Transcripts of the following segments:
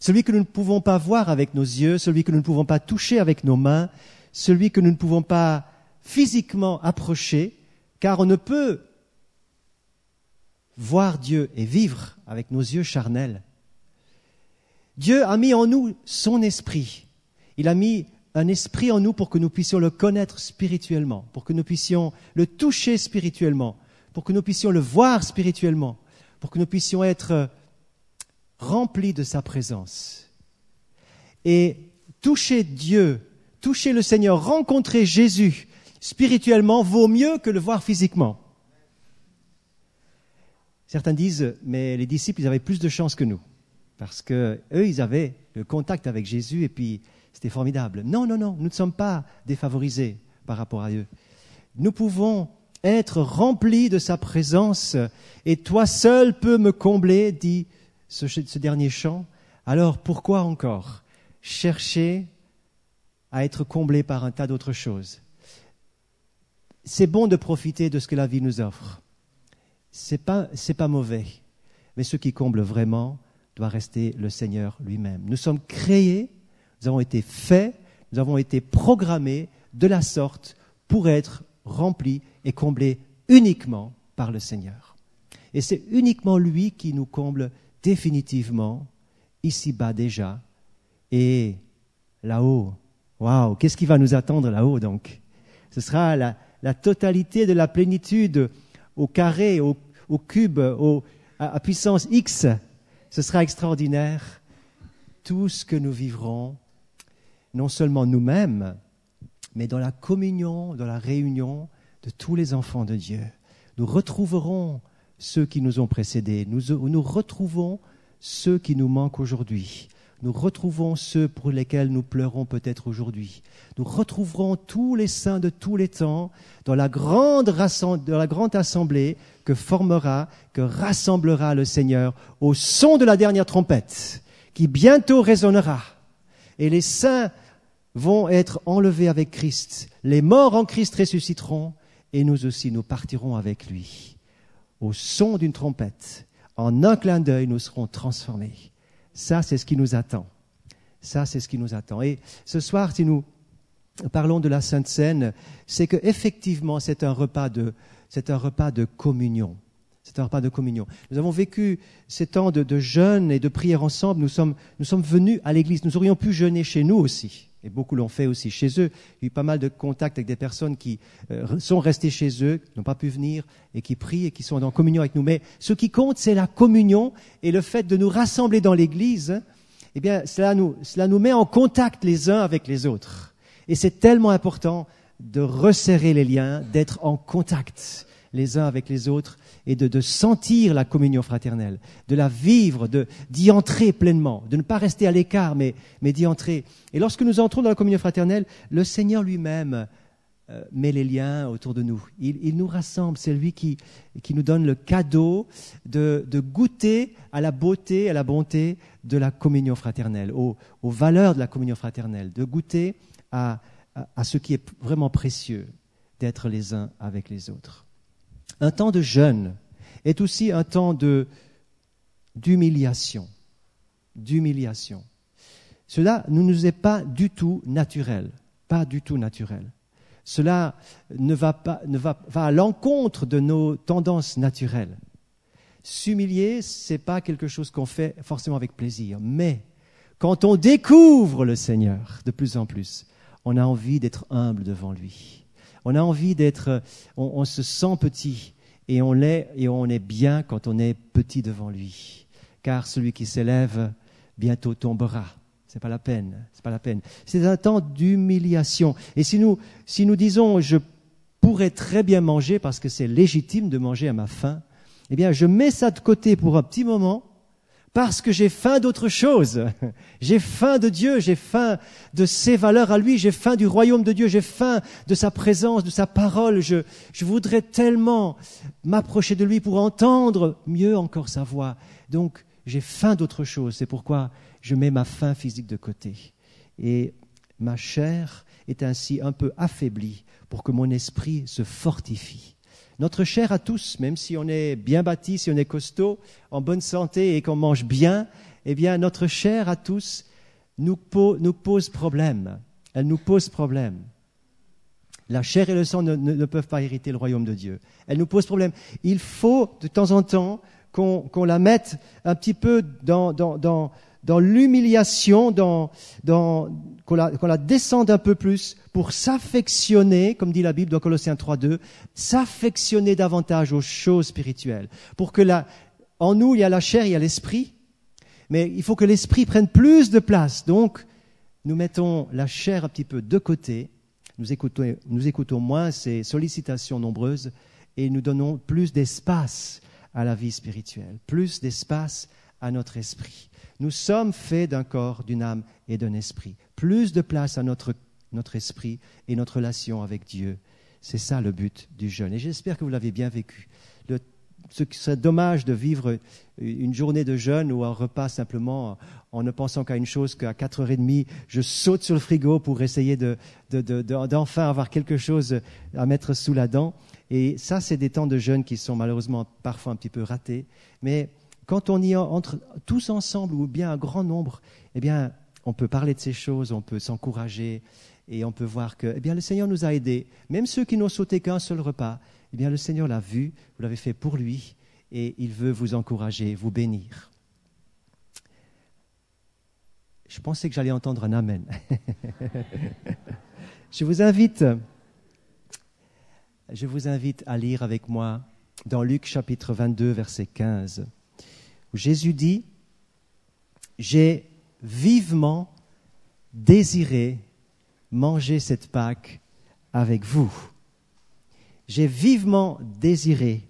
celui que nous ne pouvons pas voir avec nos yeux, celui que nous ne pouvons pas toucher avec nos mains, celui que nous ne pouvons pas physiquement approcher, car on ne peut voir Dieu et vivre avec nos yeux charnels. Dieu a mis en nous son esprit. Il a mis un esprit en nous pour que nous puissions le connaître spirituellement, pour que nous puissions le toucher spirituellement, pour que nous puissions le voir spirituellement, pour que nous puissions être remplis de sa présence. Et toucher Dieu, toucher le Seigneur, rencontrer Jésus spirituellement vaut mieux que le voir physiquement. Certains disent, mais les disciples, ils avaient plus de chance que nous, parce que eux, ils avaient le contact avec Jésus et puis c'était formidable. Non, non, non, nous ne sommes pas défavorisés par rapport à eux. Nous pouvons être remplis de sa présence et toi seul peux me combler, dit ce, ce dernier chant. Alors pourquoi encore chercher à être comblé par un tas d'autres choses? C'est bon de profiter de ce que la vie nous offre. C'est pas c'est pas mauvais, mais ce qui comble vraiment doit rester le Seigneur lui-même. Nous sommes créés, nous avons été faits, nous avons été programmés de la sorte pour être remplis et comblés uniquement par le Seigneur. Et c'est uniquement lui qui nous comble définitivement, ici-bas déjà, et là-haut. Waouh, qu'est-ce qui va nous attendre là-haut donc? Ce sera la, totalité de la plénitude au carré, au, cube, à, à puissance X. Ce sera extraordinaire. Tout ce que nous vivrons, non seulement nous-mêmes, mais dans la communion, dans la réunion de tous les enfants de Dieu. Nous retrouverons ceux qui nous ont précédés. Nous, retrouvons ceux qui nous manquent aujourd'hui. Nous retrouvons ceux pour lesquels nous pleurons peut-être aujourd'hui. Nous retrouverons tous les saints de tous les temps dans la grande, dans la grande assemblée que formera, que rassemblera le Seigneur au son de la dernière trompette qui bientôt résonnera. Et les saints vont être enlevés avec Christ. Les morts en Christ ressusciteront et nous aussi nous partirons avec lui au son d'une trompette, en un clin d'œil, nous serons transformés. Ça, c'est ce qui nous attend. Ça, c'est ce qui nous attend. Et ce soir, si nous parlons de la Sainte Seine, c'est que effectivement, c'est un repas de, un repas de communion. C'est un repas de communion. Nous avons vécu ces temps de, de jeûne et de prière ensemble. Nous sommes, nous sommes venus à l'église. Nous aurions pu jeûner chez nous aussi et beaucoup l'ont fait aussi chez eux. Il y a eu pas mal de contacts avec des personnes qui euh, sont restées chez eux, n'ont pas pu venir et qui prient et qui sont en communion avec nous. Mais ce qui compte, c'est la communion et le fait de nous rassembler dans l'Église. Eh bien, cela nous, cela nous met en contact les uns avec les autres. Et c'est tellement important de resserrer les liens, d'être en contact les uns avec les autres et de, sentir la communion fraternelle, de la vivre, d'y entrer pleinement, de ne pas rester à l'écart, mais, d'y entrer. Et lorsque nous entrons dans la communion fraternelle, le Seigneur lui-même euh, met les liens autour de nous. Il, nous rassemble, c'est lui qui, nous donne le cadeau de, goûter à la beauté, à la bonté de la communion fraternelle, aux, valeurs de la communion fraternelle, de goûter à ce qui est vraiment précieux, d'être les uns avec les autres. Un temps de jeûne est aussi un temps d'humiliation, d'humiliation. Cela ne nous est pas du tout naturel, pas du tout naturel. Cela ne va pas ne va, va à l'encontre de nos tendances naturelles. S'humilier, c'est pas quelque chose qu'on fait forcément avec plaisir, mais quand on découvre le Seigneur de plus en plus, on a envie d'être humble devant lui. On a envie d'être, on, se sent petit et on l'est et on est bien quand on est petit devant lui. Car celui qui s'élève bientôt tombera. C'est pas la peine. C'est pas la peine. C'est un temps d'humiliation. Et si nous, si nous disons je pourrais très bien manger parce que c'est légitime de manger à ma faim, eh bien, je mets ça de côté pour un petit moment parce que j'ai faim d'autre chose. J'ai faim de Dieu, j'ai faim de ses valeurs à lui, j'ai faim du royaume de Dieu, j'ai faim de sa présence, de sa parole. Je, voudrais tellement m'approcher de lui pour entendre mieux encore sa voix. Donc, j'ai faim d'autre chose. C'est pourquoi je mets ma faim physique de côté. Et ma chair est ainsi un peu affaiblie pour que mon esprit se fortifie. Notre chair à tous, même si on est bien bâti, si on est costaud, en bonne santé et qu'on mange bien, eh bien, notre chair à tous nous, pose problème. Elle nous pose problème. La chair et le sang ne, peuvent pas hériter le royaume de Dieu. Elle nous pose problème. Il faut de temps en temps qu'on la mette un petit peu dans, l'humiliation, dans, dans, qu'on la, la, descende un peu plus pour s'affectionner, comme dit la Bible dans Colossiens 3.2, s'affectionner davantage aux choses spirituelles. Pour que en nous, il y a la chair, il y a l'esprit, mais il faut que l'esprit prenne plus de place. Donc, nous mettons la chair un petit peu de côté, nous écoutons, nous écoutons moins ces sollicitations nombreuses et nous donnons plus d'espace à la vie spirituelle, plus d'espace à notre esprit. Nous sommes faits d'un corps, d'une âme et d'un esprit. Plus de place à notre, notre esprit et notre relation avec Dieu. C'est ça le but du jeûne. Et j'espère que vous l'avez bien vécu. Le, ce serait dommage de vivre une journée de jeûne ou un repas simplement en ne pensant qu'à une chose qu'à 4h30, je saute sur le frigo pour essayer d'enfin de, avoir quelque chose à mettre sous la dent. Et ça, c'est des temps de jeûne qui sont malheureusement parfois un petit peu ratés. Mais quand on y entre tous ensemble ou bien un grand nombre, eh bien, on peut parler de ces choses, on peut s'encourager et on peut voir que eh bien, le Seigneur nous a aidés. Même ceux qui n'ont sauté qu'un seul repas, eh bien, le Seigneur l'a vu, vous l'avez fait pour lui et il veut vous encourager, vous bénir. Je pensais que j'allais entendre un Amen. je vous invite, je vous invite à lire avec moi dans Luc chapitre 22, verset 15 Jésus dit, j'ai vivement désiré manger cette Pâque avec vous. J'ai vivement désiré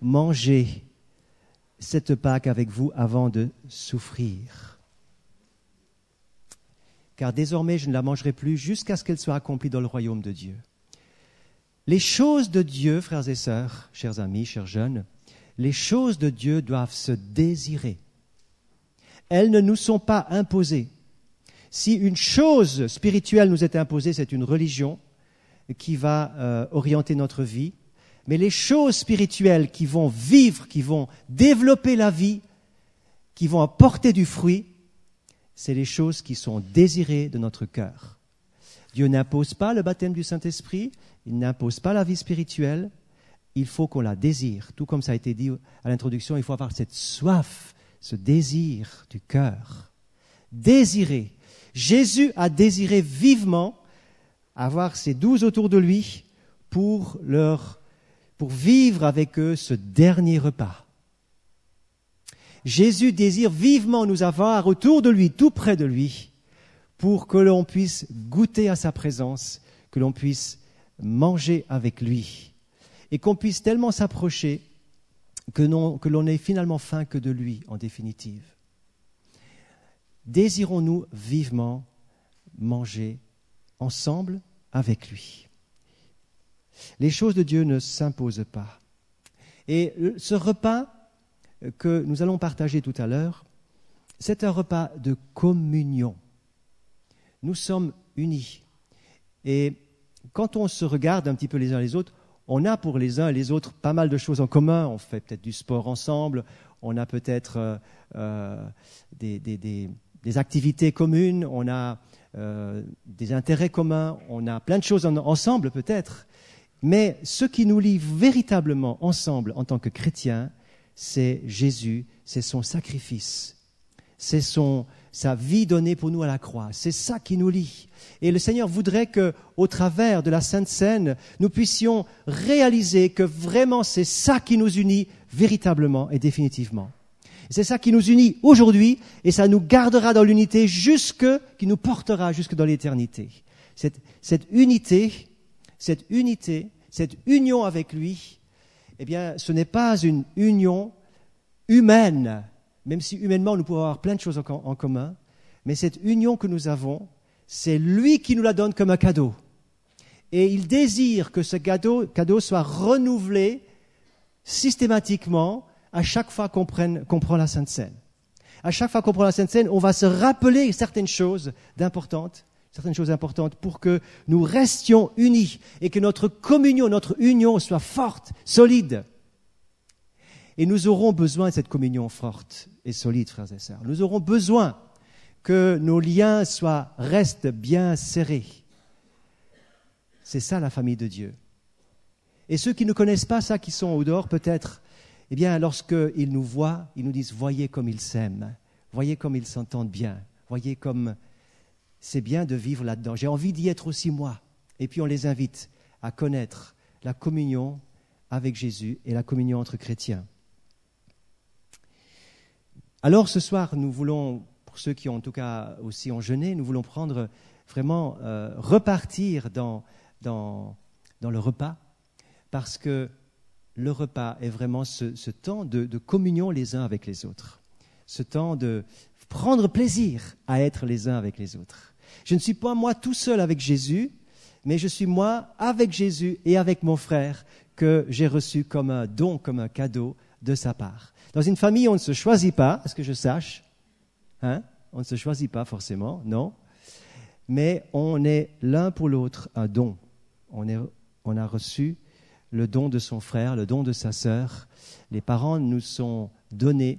manger cette Pâque avec vous avant de souffrir. Car désormais je ne la mangerai plus jusqu'à ce qu'elle soit accomplie dans le royaume de Dieu. Les choses de Dieu, frères et sœurs, chers amis, chers jeunes, les choses de Dieu doivent se désirer. Elles ne nous sont pas imposées. Si une chose spirituelle nous est imposée, c'est une religion qui va euh, orienter notre vie. Mais les choses spirituelles qui vont vivre, qui vont développer la vie, qui vont apporter du fruit, c'est les choses qui sont désirées de notre cœur. Dieu n'impose pas le baptême du Saint-Esprit, il n'impose pas la vie spirituelle, il faut qu'on la désire. Tout comme ça a été dit à l'introduction, il faut avoir cette soif, ce désir du cœur. Désirer. Jésus a désiré vivement avoir ces douze autour de lui pour leur, pour vivre avec eux ce dernier repas. Jésus désire vivement nous avoir autour de lui, tout près de lui, pour que l'on puisse goûter à sa présence, que l'on puisse manger avec lui et qu'on puisse tellement s'approcher que, l'on n'ait finalement faim que de lui, en définitive. Désirons-nous vivement manger ensemble avec lui? Les choses de Dieu ne s'imposent pas. Et ce repas que nous allons partager tout à l'heure, c'est un repas de communion. Nous sommes unis. Et quand on se regarde un petit peu les uns les autres, on a pour les uns et les autres pas mal de choses en commun. On fait peut-être du sport ensemble, on a peut-être euh, euh, des, activités communes, on a euh, des intérêts communs, on a plein de choses ensemble peut-être. Mais ce qui nous lie véritablement ensemble en tant que chrétiens, c'est Jésus, c'est son sacrifice, c'est son, sa vie donnée pour nous à la croix. C'est ça qui nous lie. Et le Seigneur voudrait que, au travers de la Sainte Seine, nous puissions réaliser que vraiment c'est ça qui nous unit véritablement et définitivement. C'est ça qui nous unit aujourd'hui et ça nous gardera dans l'unité jusque, qui nous portera jusque dans l'éternité. Cette, cette unité, cette unité, cette union avec lui, eh bien, ce n'est pas une union humaine même si humainement nous pouvons avoir plein de choses en, commun, mais cette union que nous avons, c'est lui qui nous la donne comme un cadeau. Et il désire que ce cadeau, soit renouvelé systématiquement à chaque fois qu'on prend la Sainte Seine. À chaque fois qu'on prend la Sainte Seine, on va se rappeler certaines choses d'importantes, certaines choses importantes pour que nous restions unis et que notre communion, notre union soit forte, solide. Et nous aurons besoin de cette communion forte et solide, frères et sœurs. Nous aurons besoin que nos liens soient, restent bien serrés. C'est ça la famille de Dieu. Et ceux qui ne connaissent pas ça, qui sont au dehors peut-être, eh bien, lorsqu'ils nous voient, ils nous disent, voyez comme ils s'aiment, voyez comme ils s'entendent bien, voyez comme c'est bien de vivre là-dedans. J'ai envie d'y être aussi moi. Et puis on les invite à connaître la communion avec Jésus et la communion entre chrétiens. Alors ce soir, nous voulons, pour ceux qui ont en tout cas aussi en jeûné, nous voulons prendre vraiment euh, repartir dans, dans, dans, le repas, parce que le repas est vraiment ce, ce temps de, de, communion les uns avec les autres, ce temps de prendre plaisir à être les uns avec les autres. Je ne suis pas moi tout seul avec Jésus, mais je suis moi avec Jésus et avec mon frère que j'ai reçu comme un don, comme un cadeau de sa part. Dans une famille, on ne se choisit pas, à ce que je sache. Hein on ne se choisit pas forcément, non. Mais on est l'un pour l'autre un don. On, on a reçu le don de son frère, le don de sa sœur. Les parents nous sont donnés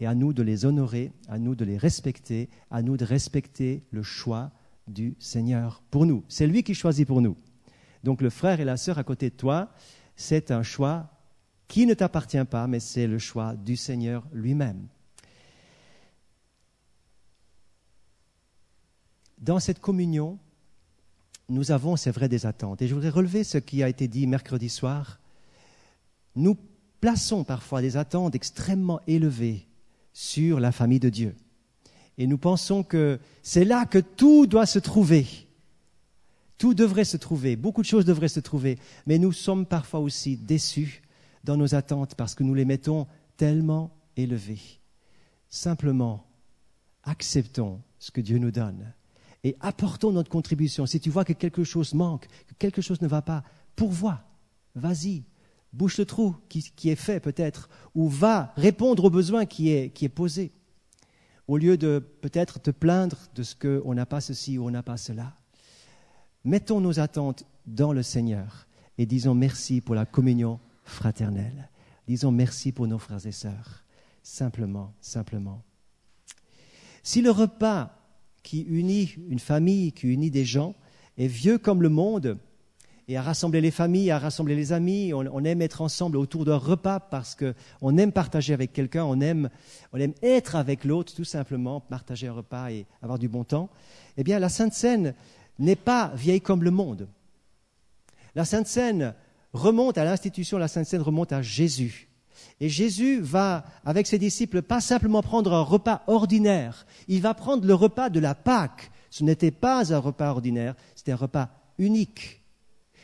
et à nous de les honorer, à nous de les respecter, à nous de respecter le choix du Seigneur pour nous. C'est lui qui choisit pour nous. Donc le frère et la sœur à côté de toi, c'est un choix qui ne t'appartient pas, mais c'est le choix du Seigneur lui-même. Dans cette communion, nous avons, c'est vrai, des attentes. Et je voudrais relever ce qui a été dit mercredi soir. Nous plaçons parfois des attentes extrêmement élevées sur la famille de Dieu. Et nous pensons que c'est là que tout doit se trouver. Tout devrait se trouver, beaucoup de choses devraient se trouver, mais nous sommes parfois aussi déçus dans nos attentes parce que nous les mettons tellement élevées. Simplement, acceptons ce que Dieu nous donne et apportons notre contribution. Si tu vois que quelque chose manque, que quelque chose ne va pas, pourvois, vas-y, bouche le trou qui, est fait peut-être, ou va répondre au besoin qui est, qui est posé, au lieu de peut-être te plaindre de ce qu'on n'a pas ceci ou on n'a pas cela. Mettons nos attentes dans le Seigneur et disons merci pour la communion fraternelle. Disons merci pour nos frères et sœurs. Simplement, simplement. Si le repas qui unit une famille, qui unit des gens, est vieux comme le monde, et à rassembler les familles, à rassembler les amis. On, aime être ensemble autour d'un repas parce qu'on aime partager avec quelqu'un, on aime, on aime être avec l'autre, tout simplement, partager un repas et avoir du bon temps. Eh bien, la Sainte Seine n'est pas vieille comme le monde. La Sainte Seine remonte à l'institution, la Sainte Seine remonte à Jésus. Et Jésus va, avec ses disciples, pas simplement prendre un repas ordinaire, il va prendre le repas de la Pâque. Ce n'était pas un repas ordinaire, c'était un repas unique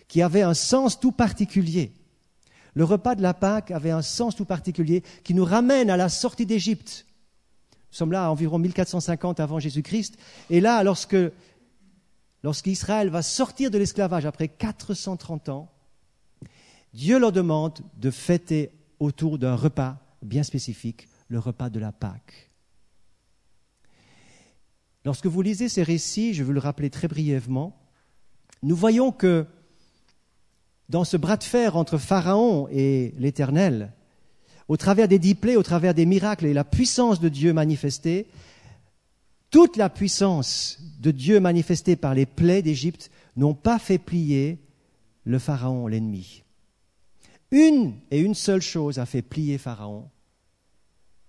qui avait un sens tout particulier. Le repas de la Pâque avait un sens tout particulier qui nous ramène à la sortie d'Égypte. Nous sommes là à environ 1450 avant Jésus-Christ. Et là, lorsque, lorsqu'Israël va sortir de l'esclavage après 430 ans, Dieu leur demande de fêter autour d'un repas bien spécifique, le repas de la Pâque. Lorsque vous lisez ces récits, je veux le rappeler très brièvement, nous voyons que dans ce bras de fer entre Pharaon et l'Éternel, au travers des dix plaies, au travers des miracles et la puissance de Dieu manifestée, toute la puissance de Dieu manifestée par les plaies d'Égypte n'ont pas fait plier le Pharaon, l'ennemi. Une et une seule chose a fait plier Pharaon,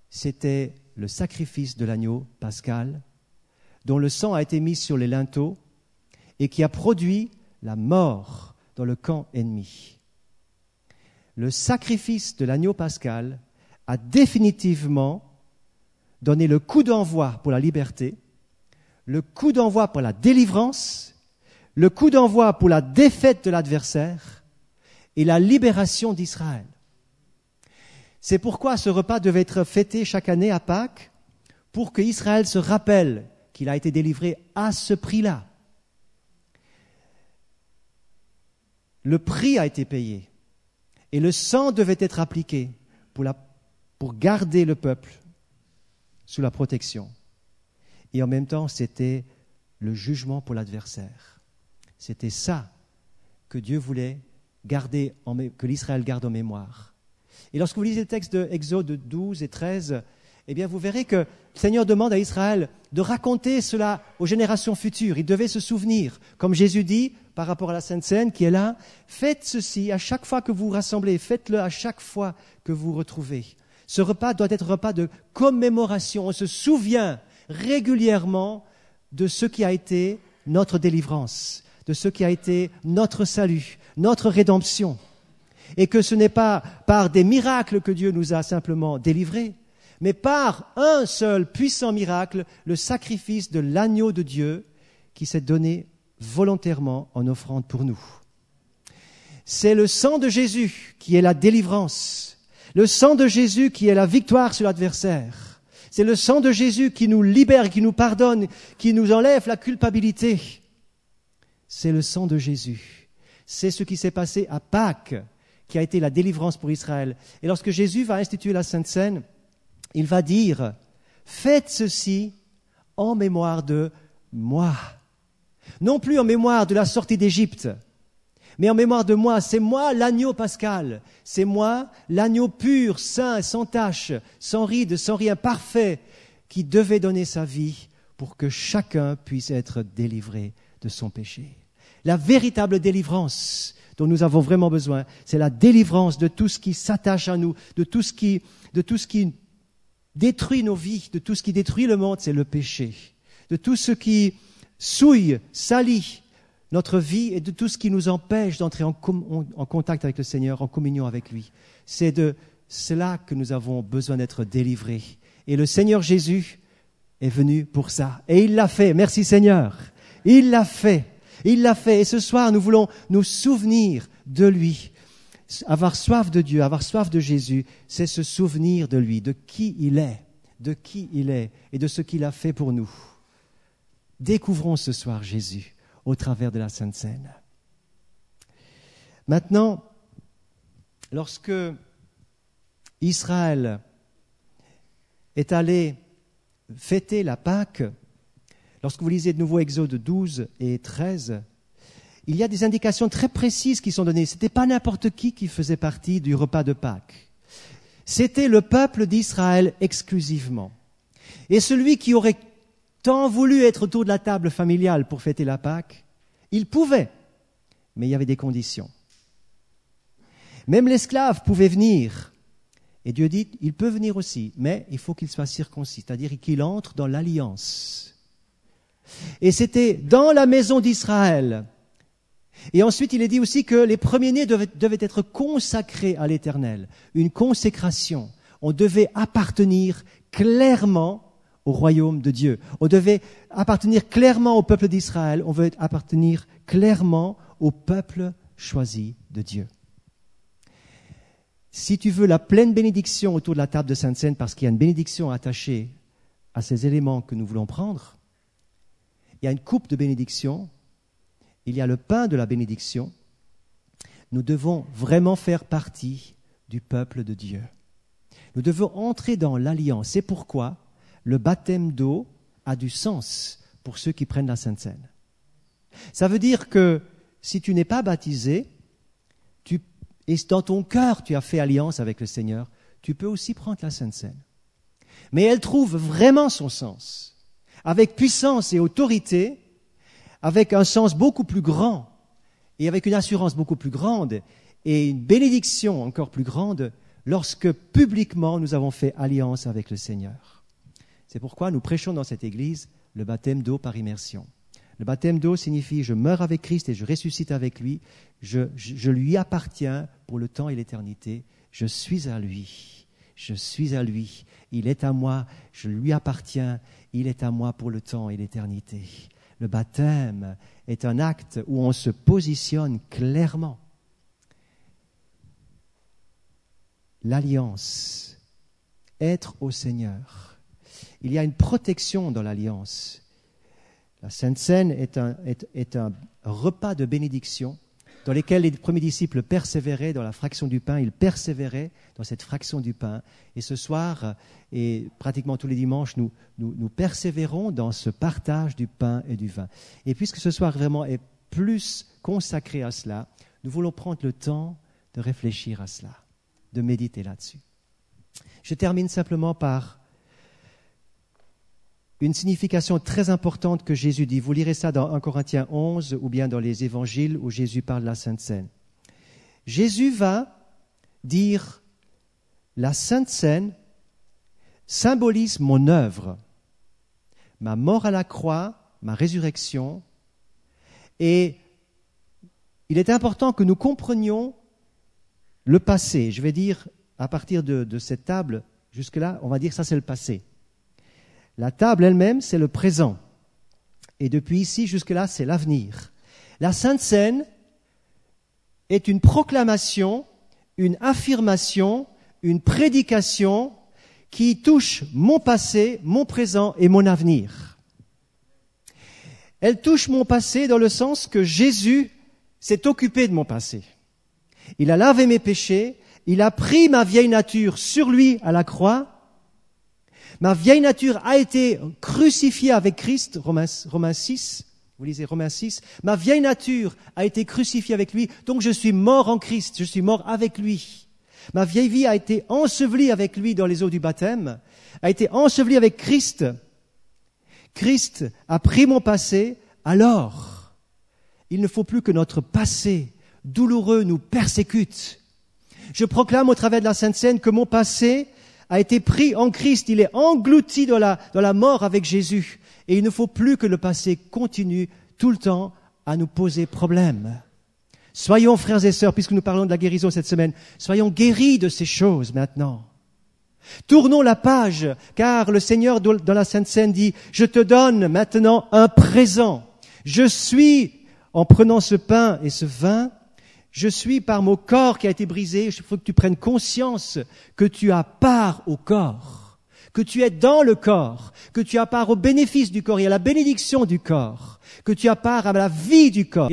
c'était le sacrifice de l'agneau pascal, dont le sang a été mis sur les linteaux et qui a produit la mort dans le camp ennemi. Le sacrifice de l'agneau pascal a définitivement donné le coup d'envoi pour la liberté, le coup d'envoi pour la délivrance, le coup d'envoi pour la défaite de l'adversaire et la libération d'Israël. C'est pourquoi ce repas devait être fêté chaque année à Pâques, pour que Israël se rappelle qu'il a été délivré à ce prix-là. le prix a été payé et le sang devait être appliqué pour, pour garder le peuple sous la protection. Et en même temps, c'était le jugement pour l'adversaire. C'était ça que Dieu voulait que l'Israël garde en mémoire. Et lorsque vous lisez le texte de Exode 12 et 13, eh bien, vous verrez que le Seigneur demande à Israël de raconter cela aux générations futures. Il devait se souvenir, comme Jésus dit par rapport à la Sainte Seine qui est là, faites ceci à chaque fois que vous vous rassemblez, faites-le à chaque fois que vous vous retrouvez. Ce repas doit être un repas de commémoration. On se souvient régulièrement de ce qui a été notre délivrance, de ce qui a été notre salut, notre rédemption. Et que ce n'est pas par des miracles que Dieu nous a simplement délivrés, mais par un seul puissant miracle, le sacrifice de l'agneau de Dieu qui s'est donné volontairement en offrande pour nous. C'est le sang de Jésus qui est la délivrance, le sang de Jésus qui est la victoire sur l'adversaire. C'est le sang de Jésus qui nous libère, qui nous pardonne, qui nous enlève la culpabilité. C'est le sang de Jésus. C'est ce qui s'est passé à Pâques, qui a été la délivrance pour Israël. Et lorsque Jésus va instituer la Sainte Seine, il va dire, faites ceci en mémoire de moi. Non plus en mémoire de la sortie d'Égypte, mais en mémoire de moi. C'est moi l'agneau pascal. C'est moi l'agneau pur, saint, sans tache, sans ride, sans rien, parfait, qui devait donner sa vie pour que chacun puisse être délivré de son péché. La véritable délivrance dont nous avons vraiment besoin, c'est la délivrance de tout ce qui s'attache à nous, de tout ce qui, de tout ce qui détruit nos vies, de tout ce qui détruit le monde, c'est le péché. De tout ce qui souille, salit notre vie et de tout ce qui nous empêche d'entrer en, contact avec le Seigneur, en communion avec lui. C'est de cela que nous avons besoin d'être délivrés. Et le Seigneur Jésus est venu pour ça. Et il l'a fait. Merci Seigneur. Il l'a fait. Il l'a fait. Et ce soir, nous voulons nous souvenir de lui. Avoir soif de Dieu, avoir soif de Jésus, c'est se souvenir de lui, de qui il est, de qui il est et de ce qu'il a fait pour nous. Découvrons ce soir Jésus au travers de la Sainte Seine. Maintenant, lorsque Israël est allé fêter la Pâque, lorsque vous lisez de nouveau Exode 12 et 13, il y a des indications très précises qui sont données. Ce n'était pas n'importe qui qui faisait partie du repas de Pâques. C'était le peuple d'Israël exclusivement. Et celui qui aurait tant voulu être autour de la table familiale pour fêter la Pâque, il pouvait, mais il y avait des conditions. Même l'esclave pouvait venir. Et Dieu dit, il peut venir aussi, mais il faut qu'il soit circoncis, c'est-à-dire qu'il entre dans l'alliance. Et c'était dans la maison d'Israël. Et ensuite, il est dit aussi que les premiers-nés devaient, être consacrés à l'Éternel, une consécration. On devait appartenir clairement au royaume de Dieu. On devait appartenir clairement au peuple d'Israël, on veut appartenir clairement au peuple choisi de Dieu. Si tu veux la pleine bénédiction autour de la table de Sainte-Seine, parce qu'il y a une bénédiction attachée à ces éléments que nous voulons prendre, il y a une coupe de bénédiction, il y a le pain de la bénédiction, nous devons vraiment faire partie du peuple de Dieu. Nous devons entrer dans l'alliance. C'est pourquoi le baptême d'eau a du sens pour ceux qui prennent la Sainte Seine. Ça veut dire que si tu n'es pas baptisé, et dans ton cœur tu as fait alliance avec le Seigneur, tu peux aussi prendre la Sainte Seine. Mais elle trouve vraiment son sens, avec puissance et autorité, avec un sens beaucoup plus grand, et avec une assurance beaucoup plus grande, et une bénédiction encore plus grande, lorsque publiquement nous avons fait alliance avec le Seigneur. C'est pourquoi nous prêchons dans cette Église le baptême d'eau par immersion. Le baptême d'eau signifie je meurs avec Christ et je ressuscite avec lui, je, je, lui appartiens pour le temps et l'éternité, je suis à lui, je suis à lui, il est à moi, je lui appartiens, il est à moi pour le temps et l'éternité. Le baptême est un acte où on se positionne clairement. L'alliance, être au Seigneur il y a une protection dans l'alliance. La Sainte Seine est un, repas de bénédiction dans lequel les premiers disciples persévéraient dans la fraction du pain, ils persévéraient dans cette fraction du pain. Et ce soir, et pratiquement tous les dimanches, nous, nous persévérons dans ce partage du pain et du vin. Et puisque ce soir vraiment est plus consacré à cela, nous voulons prendre le temps de réfléchir à cela. de méditer là-dessus. Je termine simplement par une signification très importante que Jésus dit. Vous lirez ça dans 1 Corinthiens 11 ou bien dans les évangiles où Jésus parle de la Sainte Seine. Jésus va dire la Sainte Seine symbolise mon œuvre, ma mort à la croix, ma résurrection. Et il est important que nous comprenions le passé. Je vais dire, à partir de, cette table, jusque-là, on va dire ça c'est le passé. La table elle-même, c'est le présent. Et depuis ici jusque-là, c'est l'avenir. La Sainte Seine est une proclamation, une affirmation, une prédication qui touche mon passé, mon présent et mon avenir. Elle touche mon passé dans le sens que Jésus s'est occupé de mon passé. Il a lavé mes péchés, il a pris ma vieille nature sur lui à la croix. Ma vieille nature a été crucifiée avec Christ, Romains, Romains 6. Vous lisez Romains 6. Ma vieille nature a été crucifiée avec lui, donc je suis mort en Christ, je suis mort avec lui. Ma vieille vie a été ensevelie avec lui dans les eaux du baptême, a été ensevelie avec Christ. Christ a pris mon passé, alors il ne faut plus que notre passé douloureux nous persécute. Je proclame au travers de la Sainte Seine que mon passé a été pris en Christ, il est englouti dans la, dans la mort avec Jésus. Et il ne faut plus que le passé continue tout le temps à nous poser problème. Soyons frères et sœurs, puisque nous parlons de la guérison cette semaine, soyons guéris de ces choses maintenant. Tournons la page, car le Seigneur dans la Sainte Seine dit, je te donne maintenant un présent. Je suis, en prenant ce pain et ce vin, je suis par mon corps qui a été brisé, il faut que tu prennes conscience que tu as part au corps, que tu es dans le corps, que tu as part au bénéfice du corps et à la bénédiction du corps, que tu as part à la vie du corps.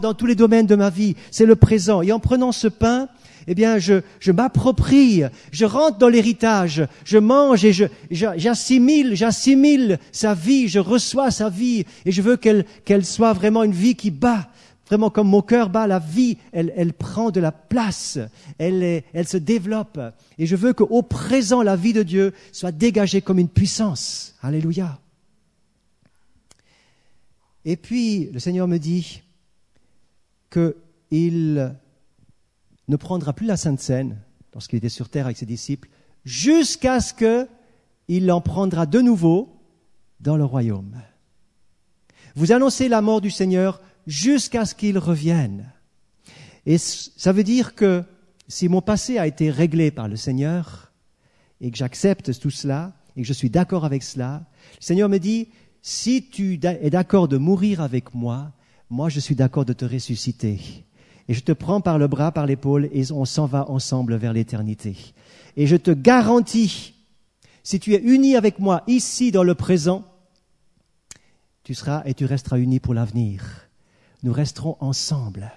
Dans tous les domaines de ma vie, c'est le présent. Et en prenant ce pain, eh bien, je, je m'approprie, je rentre dans l'héritage, je mange et je, j'assimile, j'assimile sa vie, je reçois sa vie et je veux qu'elle, qu'elle soit vraiment une vie qui bat Vraiment, comme mon cœur bat, la vie, elle, elle prend de la place, elle, elle se développe. Et je veux qu'au présent, la vie de Dieu soit dégagée comme une puissance. Alléluia. Et puis, le Seigneur me dit qu'il ne prendra plus la Sainte Seine lorsqu'il était sur terre avec ses disciples, jusqu'à ce qu'il en prendra de nouveau dans le royaume. Vous annoncez la mort du Seigneur jusqu'à ce qu'il revienne. Et ça veut dire que si mon passé a été réglé par le Seigneur et que j'accepte tout cela et que je suis d'accord avec cela, le Seigneur me dit, si tu es d'accord de mourir avec moi, moi je suis d'accord de te ressusciter. Et je te prends par le bras, par l'épaule, et on s'en va ensemble vers l'éternité. Et je te garantis, si tu es uni avec moi ici dans le présent, tu seras et tu resteras uni pour l'avenir nous resterons ensemble,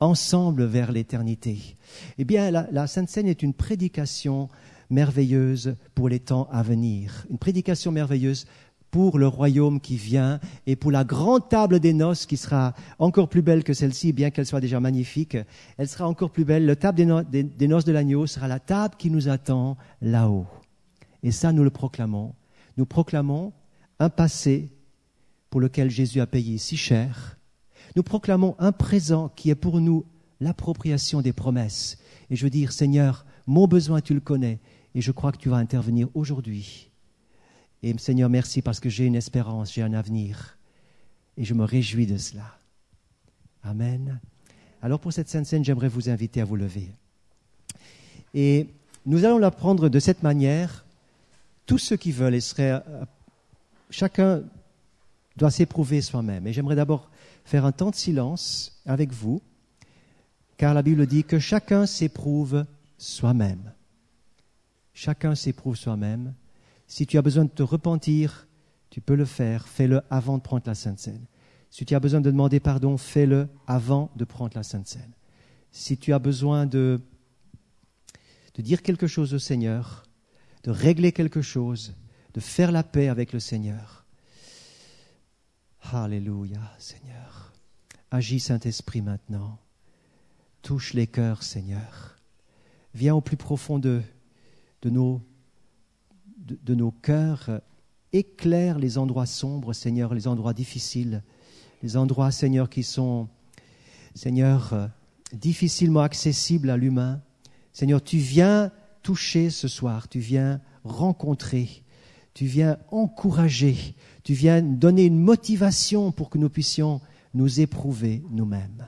ensemble vers l'éternité. Eh bien, la, Sainte Seine est une prédication merveilleuse pour les temps à venir, une prédication merveilleuse pour le royaume qui vient et pour la grande table des noces qui sera encore plus belle que celle-ci, bien qu'elle soit déjà magnifique. Elle sera encore plus belle. La table des noces de l'agneau sera la table qui nous attend là-haut. Et ça, nous le proclamons. Nous proclamons un passé pour lequel Jésus a payé si cher nous proclamons un présent qui est pour nous l'appropriation des promesses. Et je veux dire, Seigneur, mon besoin, tu le connais, et je crois que tu vas intervenir aujourd'hui. Et Seigneur, merci parce que j'ai une espérance, j'ai un avenir, et je me réjouis de cela. Amen. Alors pour cette Sainte Scène, j'aimerais vous inviter à vous lever. Et nous allons l'apprendre de cette manière. Tous ceux qui veulent, et euh, chacun doit s'éprouver soi-même. Et j'aimerais d'abord faire un temps de silence avec vous, car la Bible dit que chacun s'éprouve soi-même. Chacun s'éprouve soi-même. Si tu as besoin de te repentir, tu peux le faire. Fais-le avant de prendre la Sainte Seine. Si tu as besoin de demander pardon, fais-le avant de prendre la Sainte Seine. Si tu as besoin de, de dire quelque chose au Seigneur, de régler quelque chose, de faire la paix avec le Seigneur, Alléluia, Seigneur. Agis, Saint-Esprit, maintenant. Touche les cœurs, Seigneur. viens au plus profond de, de, nos, de, nos cœurs, éclaire les endroits sombres, Seigneur, les endroits difficiles, les endroits, Seigneur, qui sont, Seigneur, euh, difficilement accessibles à l'humain. Seigneur, tu viens toucher ce soir, tu viens rencontrer, tu viens encourager, tu viens donner une motivation pour que nous puissions nous éprouver nous-mêmes.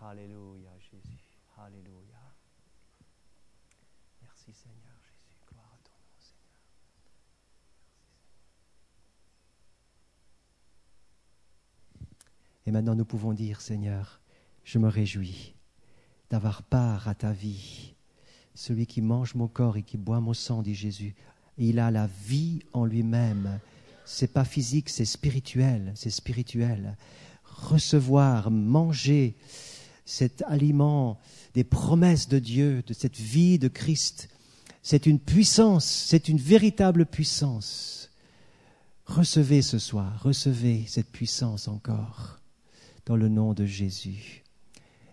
Alléluia. Jésus. Alléluia. Merci Seigneur Jésus. Gloire à ton nom, Seigneur. Et maintenant nous pouvons dire, Seigneur, je me réjouis d'avoir part à ta vie. Celui qui mange mon corps et qui boit mon sang, dit Jésus, il a la vie en lui-même. C'est pas physique, c'est spirituel, c'est spirituel. Recevoir, manger cet aliment des promesses de Dieu, de cette vie de Christ, c'est une puissance, c'est une véritable puissance. Recevez ce soir, recevez cette puissance encore dans le nom de Jésus.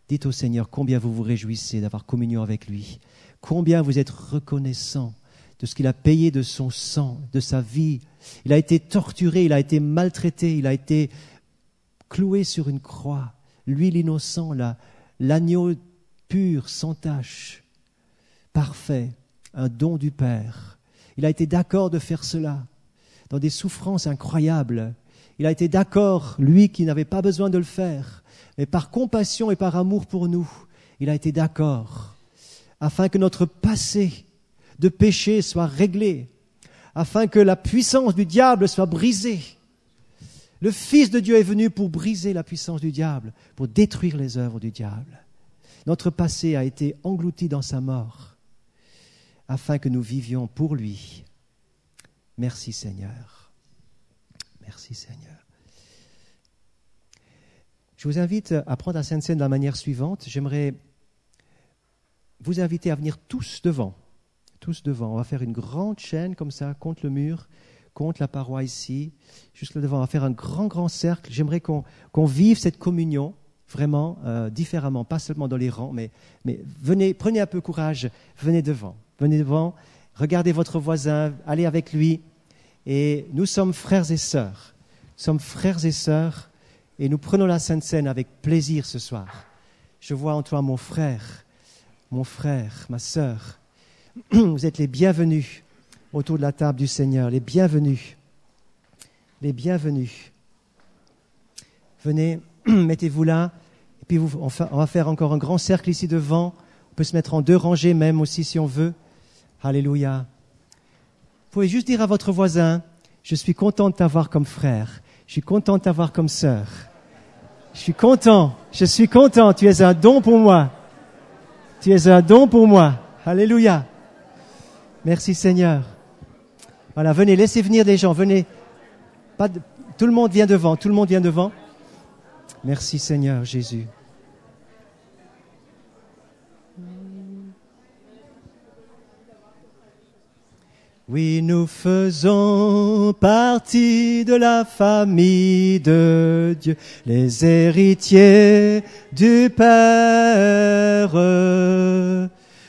Dites au Seigneur combien vous vous réjouissez d'avoir communion avec lui, combien vous êtes reconnaissant de ce qu'il a payé de son sang, de sa vie. Il a été torturé, il a été maltraité, il a été cloué sur une croix. Lui, l'innocent, l'agneau pur, sans tache, parfait, un don du Père. Il a été d'accord de faire cela dans des souffrances incroyables. Il a été d'accord, lui qui n'avait pas besoin de le faire, mais par compassion et par amour pour nous, il a été d'accord, afin que notre passé de péché soit réglé, afin que la puissance du diable soit brisée. Le Fils de Dieu est venu pour briser la puissance du diable, pour détruire les œuvres du diable. Notre passé a été englouti dans sa mort, afin que nous vivions pour lui. Merci Seigneur. Merci Seigneur. Je vous invite à prendre la Sainte Seine de la manière suivante. J'aimerais vous inviter à venir tous devant tous devant. On va faire une grande chaîne comme ça, contre le mur, contre la paroi ici, là devant. On va faire un grand, grand cercle. J'aimerais qu'on vive cette communion vraiment euh, différemment, pas seulement dans les rangs, mais, mais venez, prenez un peu courage, venez devant. Venez devant, regardez votre voisin, allez avec lui. Et nous sommes frères et sœurs. Nous sommes frères et sœurs et nous prenons la Sainte Seine avec plaisir ce soir. Je vois en toi mon frère, mon frère, ma sœur, Vous êtes les bienvenus autour de la table du Seigneur, les bienvenus, les bienvenus. Venez, mettez-vous là, et puis on va faire encore un grand cercle ici devant. On peut se mettre en deux rangées même aussi si on veut. Alléluia. Vous pouvez juste dire à votre voisin, je suis content de t'avoir comme frère, je suis content de t'avoir comme sœur. Je suis content, je suis content, tu es un don pour moi. Tu es un don pour moi. Alléluia. Merci Seigneur. Voilà, venez, laissez venir des gens, venez. Pas Tout le monde vient devant, tout le monde vient devant. Merci Seigneur Jésus. Oui, nous faisons partie de la famille de Dieu, les héritiers du Père.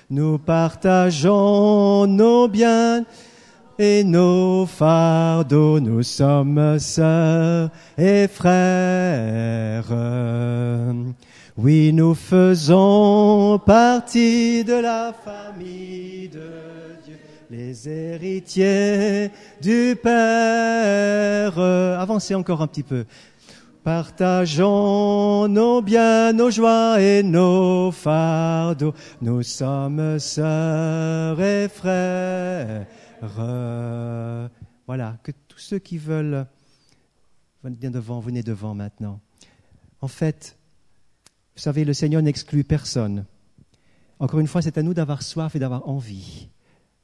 Nous partageons nos biens et nos fardeaux. Nous sommes sœurs et frères. Oui, nous faisons partie de la famille de les héritiers du Père. Avancez encore un petit peu. Partageons nos biens, nos joies et nos fardeaux. Nous sommes sœurs et frères. Voilà, que tous ceux qui veulent venir devant, venez devant maintenant. En fait, vous savez, le Seigneur n'exclut personne. Encore une fois, c'est à nous d'avoir soif et d'avoir envie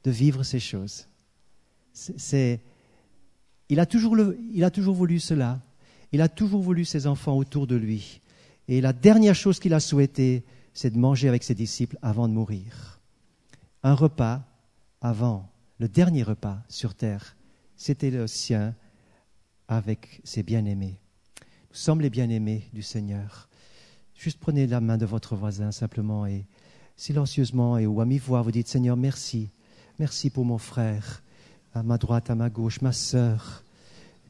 de vivre ces choses. C'est, il, a toujours il a toujours voulu cela. Il a toujours voulu ses enfants autour de lui. Et la dernière chose qu'il a souhaité, c'est de manger avec ses disciples avant de mourir. Un repas avant, le dernier repas sur terre, c'était le sien avec ses bien-aimés. Nous sommes les bien-aimés du Seigneur. Juste prenez la main de votre voisin simplement et silencieusement et ou à mi-voix, vous dites Seigneur, merci. Merci pour mon frère, à ma droite, à ma gauche, ma sœur.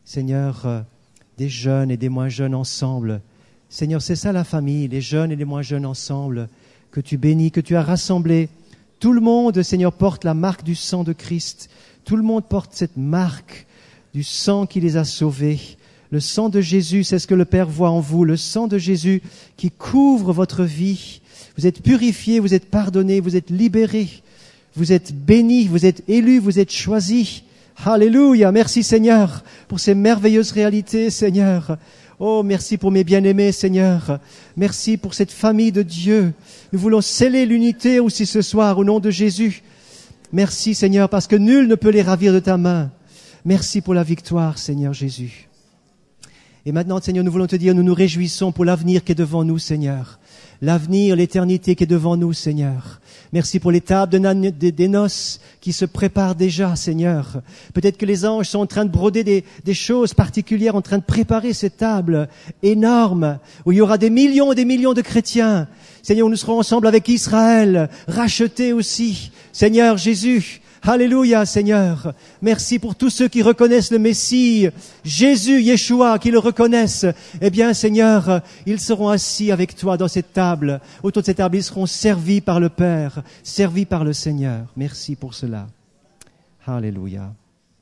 Seigneur, euh, des jeunes et des moins jeunes ensemble. Seigneur, c'est ça la famille, les jeunes et les moins jeunes ensemble, que tu bénis, que tu as rassemblés. Tout le monde, Seigneur, porte la marque du sang de Christ. Tout le monde porte cette marque du sang qui les a sauvés. Le sang de Jésus, c'est ce que le Père voit en vous, le sang de Jésus qui couvre votre vie. Vous êtes purifiés, vous êtes pardonnés, vous êtes libérés, vous êtes bénis, vous êtes élus, vous êtes choisis. Alléluia, merci Seigneur pour ces merveilleuses réalités, Seigneur. Oh, merci pour mes bien-aimés, Seigneur. Merci pour cette famille de Dieu. Nous voulons sceller l'unité aussi ce soir au nom de Jésus. Merci, Seigneur, parce que nul ne peut les ravir de ta main. Merci pour la victoire, Seigneur Jésus. Et maintenant, Seigneur, nous voulons te dire, nous nous réjouissons pour l'avenir qui est devant nous, Seigneur. L'avenir, l'éternité qui est devant nous, Seigneur. Merci pour les tables de, des noces qui se préparent déjà, Seigneur. Peut-être que les anges sont en train de broder des, des, choses particulières, en train de préparer cette table énorme où il y aura des millions et des millions de chrétiens. Seigneur, nous serons ensemble avec Israël, rachetés aussi. Seigneur Jésus, Alléluia, Seigneur. Merci pour tous ceux qui reconnaissent le Messie, Jésus, Yeshua, qui le reconnaissent. Eh bien, Seigneur, ils seront assis avec toi dans cette table. Autour de cette table, ils seront servis par le Père, servis par le Seigneur. Merci pour cela. Alléluia.